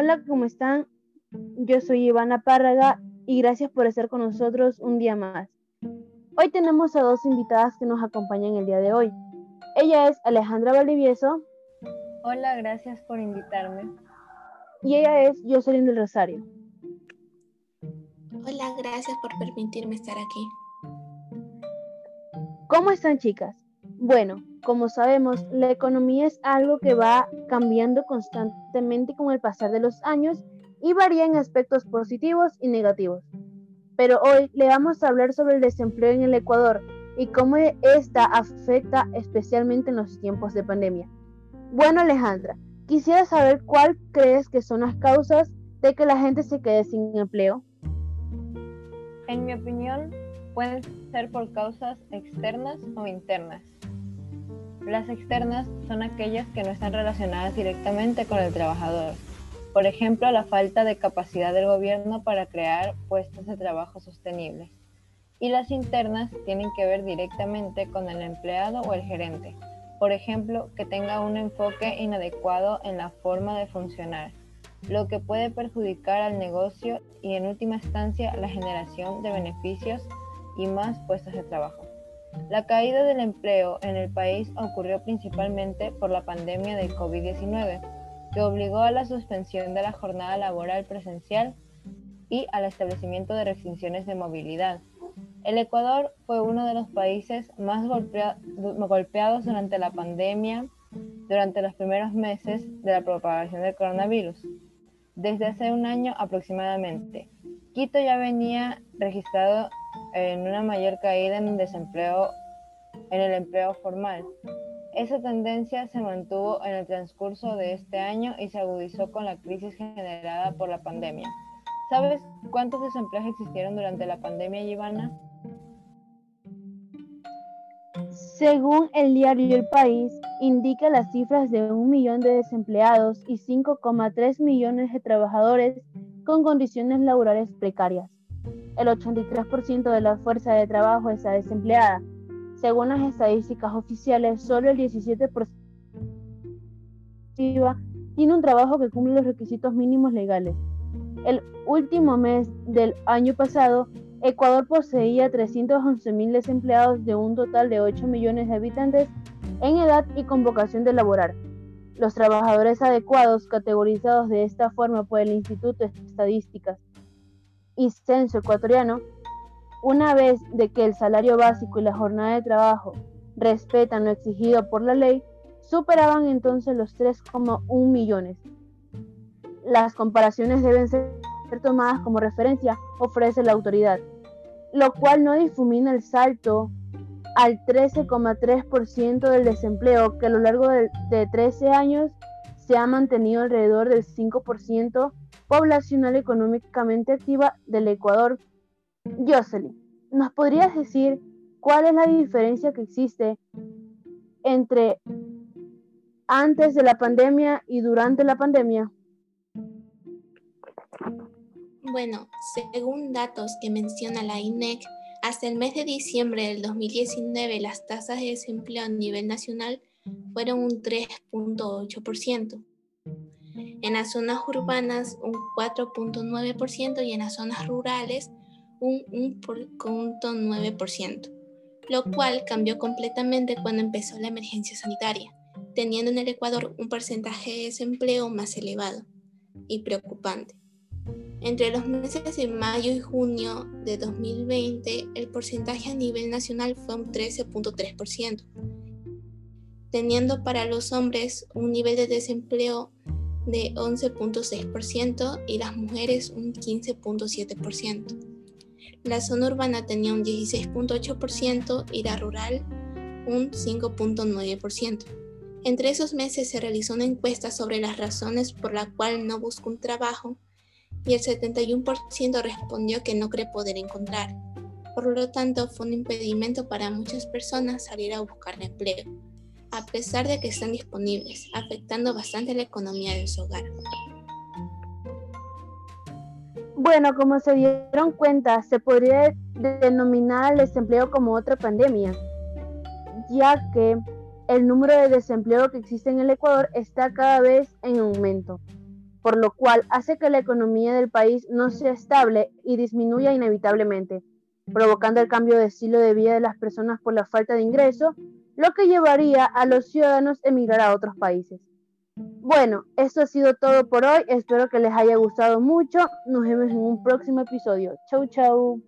Hola, ¿cómo están? Yo soy Ivana Párraga y gracias por estar con nosotros un día más. Hoy tenemos a dos invitadas que nos acompañan el día de hoy. Ella es Alejandra Valdivieso. Hola, gracias por invitarme. Y ella es Jocelyn del Rosario. Hola, gracias por permitirme estar aquí. ¿Cómo están chicas? Bueno, como sabemos, la economía es algo que va cambiando constantemente con el pasar de los años y varía en aspectos positivos y negativos. Pero hoy le vamos a hablar sobre el desempleo en el Ecuador y cómo esta afecta especialmente en los tiempos de pandemia. Bueno, Alejandra, quisiera saber cuál crees que son las causas de que la gente se quede sin empleo. En mi opinión, pueden ser por causas externas o internas. Las externas son aquellas que no están relacionadas directamente con el trabajador. Por ejemplo, la falta de capacidad del gobierno para crear puestos de trabajo sostenibles. Y las internas tienen que ver directamente con el empleado o el gerente. Por ejemplo, que tenga un enfoque inadecuado en la forma de funcionar, lo que puede perjudicar al negocio y en última instancia la generación de beneficios y más puestos de trabajo. La caída del empleo en el país ocurrió principalmente por la pandemia del COVID-19, que obligó a la suspensión de la jornada laboral presencial y al establecimiento de restricciones de movilidad. El Ecuador fue uno de los países más golpeados durante la pandemia durante los primeros meses de la propagación del coronavirus, desde hace un año aproximadamente. Quito ya venía registrado en una mayor caída en el desempleo en el empleo formal. Esa tendencia se mantuvo en el transcurso de este año y se agudizó con la crisis generada por la pandemia. ¿Sabes cuántos desempleos existieron durante la pandemia, Ivana? Según el diario El País, indica las cifras de un millón de desempleados y 5,3 millones de trabajadores con condiciones laborales precarias el 83% de la fuerza de trabajo está desempleada. Según las estadísticas oficiales, solo el 17% tiene un trabajo que cumple los requisitos mínimos legales. El último mes del año pasado, Ecuador poseía 311.000 desempleados de un total de 8 millones de habitantes en edad y con vocación de laborar. Los trabajadores adecuados, categorizados de esta forma por el Instituto de Estadísticas y censo ecuatoriano, una vez de que el salario básico y la jornada de trabajo respetan lo exigido por la ley, superaban entonces los 3,1 millones. Las comparaciones deben ser tomadas como referencia, ofrece la autoridad, lo cual no difumina el salto al 13,3% del desempleo que a lo largo de, de 13 años se ha mantenido alrededor del 5% poblacional económicamente activa del Ecuador. Jocelyn, ¿nos podrías decir cuál es la diferencia que existe entre antes de la pandemia y durante la pandemia? Bueno, según datos que menciona la INEC, hasta el mes de diciembre del 2019 las tasas de desempleo a nivel nacional fueron un 3.8% en las zonas urbanas un 4.9% y en las zonas rurales un 1.9%, lo cual cambió completamente cuando empezó la emergencia sanitaria, teniendo en el Ecuador un porcentaje de desempleo más elevado y preocupante. Entre los meses de mayo y junio de 2020, el porcentaje a nivel nacional fue un 13.3%, teniendo para los hombres un nivel de desempleo de 11.6% y las mujeres un 15.7%. La zona urbana tenía un 16.8% y la rural un 5.9%. Entre esos meses se realizó una encuesta sobre las razones por las cuales no busca un trabajo y el 71% respondió que no cree poder encontrar. Por lo tanto, fue un impedimento para muchas personas salir a buscar empleo a pesar de que están disponibles, afectando bastante la economía de su hogar. Bueno, como se dieron cuenta, se podría denominar el desempleo como otra pandemia, ya que el número de desempleo que existe en el Ecuador está cada vez en aumento. por lo cual hace que la economía del país no sea estable y disminuya inevitablemente, provocando el cambio de estilo de vida de las personas por la falta de ingreso, lo que llevaría a los ciudadanos a emigrar a otros países. Bueno, esto ha sido todo por hoy. Espero que les haya gustado mucho. Nos vemos en un próximo episodio. Chau, chau.